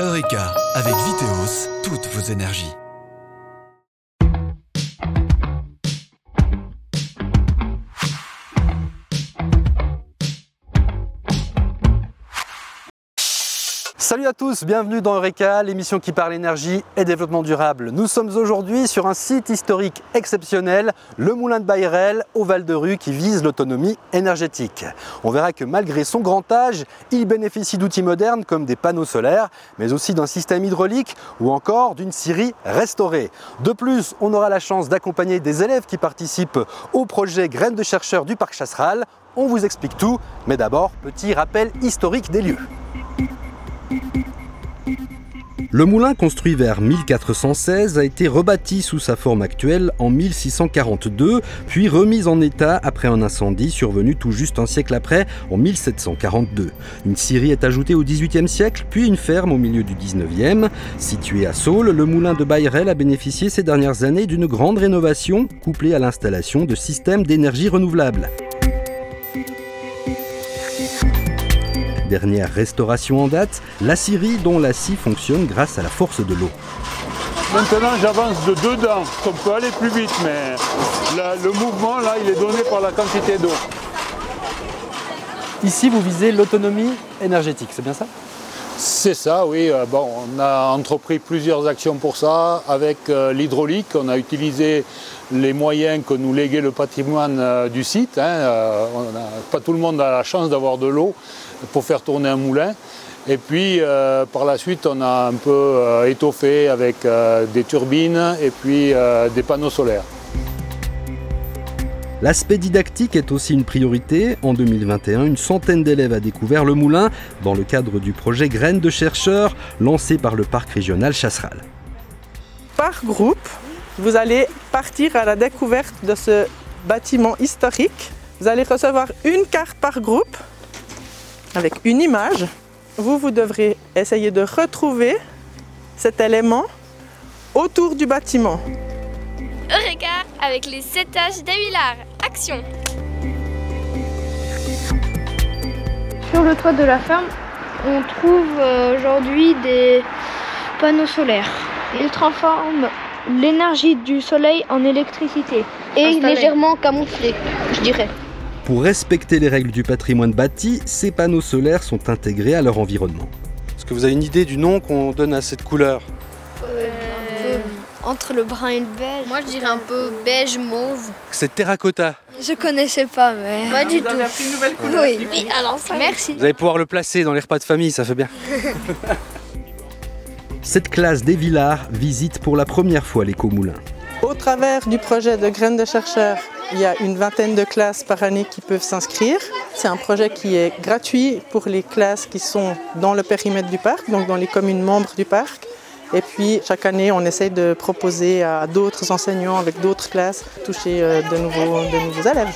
Eureka, avec Viteos, toutes vos énergies. Salut à tous, bienvenue dans Eureka, l'émission qui parle énergie et développement durable. Nous sommes aujourd'hui sur un site historique exceptionnel, le Moulin de Bayrel au Val de Rue qui vise l'autonomie énergétique. On verra que malgré son grand âge, il bénéficie d'outils modernes comme des panneaux solaires, mais aussi d'un système hydraulique ou encore d'une scierie restaurée. De plus, on aura la chance d'accompagner des élèves qui participent au projet Graines de chercheurs du Parc Chasseral. On vous explique tout, mais d'abord, petit rappel historique des lieux. Le moulin construit vers 1416 a été rebâti sous sa forme actuelle en 1642, puis remis en état après un incendie survenu tout juste un siècle après, en 1742. Une scierie est ajoutée au XVIIIe siècle, puis une ferme au milieu du XIXe. Situé à Saules, le moulin de Bayrel a bénéficié ces dernières années d'une grande rénovation, couplée à l'installation de systèmes d'énergie renouvelable. Dernière restauration en date, la scierie dont la scie fonctionne grâce à la force de l'eau. Maintenant j'avance de deux dents, on peut aller plus vite, mais la- le mouvement là il est donné par la quantité d'eau. Ici, vous visez l'autonomie énergétique, c'est bien ça? C'est ça, oui. Euh, on a entrepris plusieurs actions pour ça. Avec euh, l'hydraulique, on a utilisé les moyens que nous léguait le patrimoine euh, du site. hein. Pas tout le monde a la chance d'avoir de l'eau pour faire tourner un moulin. Et puis par la suite, on a un peu étoffé avec des turbines et puis des panneaux solaires. L'aspect didactique est aussi une priorité. En 2021, une centaine d'élèves a découvert le moulin dans le cadre du projet Graines de chercheurs lancé par le parc régional Chasseral. par groupe, vous allez partir à la découverte de ce bâtiment historique. Vous allez recevoir une carte par groupe avec une image. Vous, vous devrez essayer de retrouver cet élément autour du bâtiment. Eureka avec les 7 âges d'Avilard. Action Sur le toit de la ferme, on trouve euh, aujourd'hui des panneaux solaires. Ils transforment l'énergie du soleil en électricité et légèrement camouflés, je dirais. Pour respecter les règles du patrimoine bâti, ces panneaux solaires sont intégrés à leur environnement. Est-ce que vous avez une idée du nom qu'on donne à cette couleur? Entre le brun et le beige. Moi je dirais un peu beige mauve. C'est terracotta. Je connaissais pas, mais. Pas du tout. une nouvelle couleur. Oui. Oui, alors ça. Merci. Vous allez pouvoir le placer dans les repas de famille, ça fait bien. Cette classe des Villards visite pour la première fois l'éco-moulin. Au travers du projet de graines de chercheurs, il y a une vingtaine de classes par année qui peuvent s'inscrire. C'est un projet qui est gratuit pour les classes qui sont dans le périmètre du parc, donc dans les communes membres du parc. Et puis chaque année, on essaye de proposer à d'autres enseignants avec d'autres classes toucher euh, de nouveaux, de nouveaux élèves.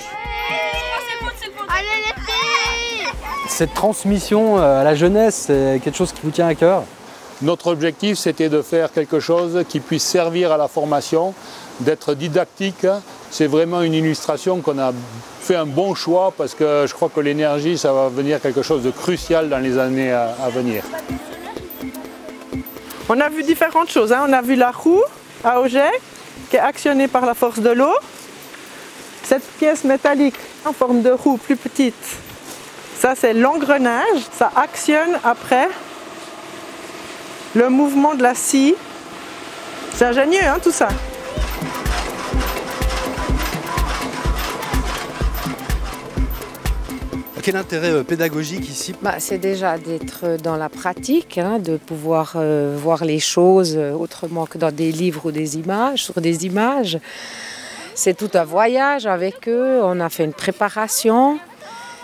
Cette transmission euh, à la jeunesse, c'est quelque chose qui vous tient à cœur? Notre objectif, c'était de faire quelque chose qui puisse servir à la formation, d'être didactique. C'est vraiment une illustration qu'on a fait un bon choix parce que je crois que l'énergie, ça va venir quelque chose de crucial dans les années à venir. On a vu différentes choses. hein. On a vu la roue à auget qui est actionnée par la force de l'eau. Cette pièce métallique en forme de roue plus petite, ça c'est l'engrenage. Ça actionne après le mouvement de la scie. C'est ingénieux hein, tout ça. Quel intérêt euh, pédagogique ici? Bah, c'est déjà d'être dans la pratique, hein, de pouvoir euh, voir les choses euh, autrement que dans des livres ou des images, sur des images. C'est tout un voyage avec eux, on a fait une préparation.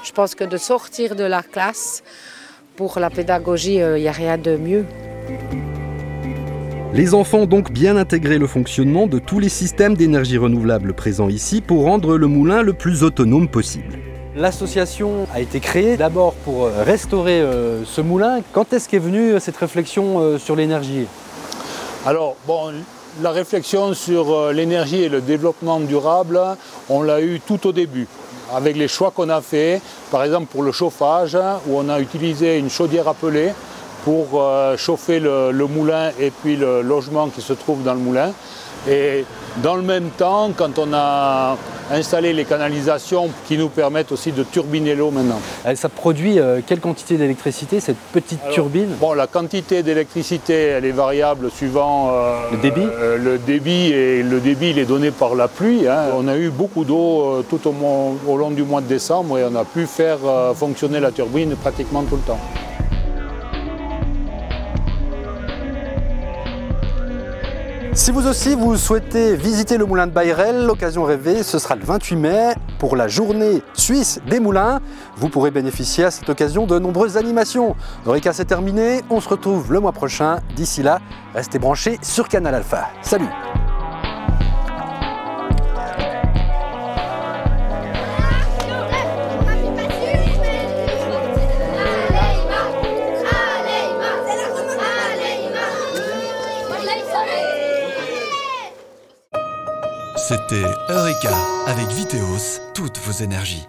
Je pense que de sortir de la classe, pour la pédagogie, il n'y a rien de mieux. Les enfants ont donc bien intégré le fonctionnement de tous les systèmes d'énergie renouvelable présents ici pour rendre le moulin le plus autonome possible. L'association a été créée d'abord pour euh, restaurer euh, ce moulin. Quand est-ce qu'est venue euh, cette réflexion sur l'énergie? Alors, bon, la réflexion sur l'énergie et le développement durable, on l'a eu tout au début, avec les choix qu'on a faits, par exemple pour le chauffage, où on a utilisé une chaudière à pellet pour chauffer le, le moulin et puis le logement qui se trouve dans le moulin. Et dans le même temps, quand on a installé les canalisations qui nous permettent aussi de turbiner l'eau maintenant. Euh, Ça produit euh, quelle quantité d'électricité, cette petite Alors, turbine? Bon, la quantité d'électricité, elle est variable suivant euh, Le débit? euh, le débit et le débit, il est donné par la pluie. hein. On a eu beaucoup d'eau tout au, long du mois de décembre et on a pu faire fonctionner la turbine pratiquement tout le temps. Si vous aussi vous souhaitez visiter le moulin de Bayrel, l'occasion rêvée, ce sera le 28 mai pour la journée suisse des moulins. Vous pourrez bénéficier à cette occasion de nombreuses animations. Eureka, c'est terminé. On se retrouve le mois prochain. D'ici là, restez branchés sur Canal Alpha. Salut C'était Eureka avec Viteos, toutes vos énergies.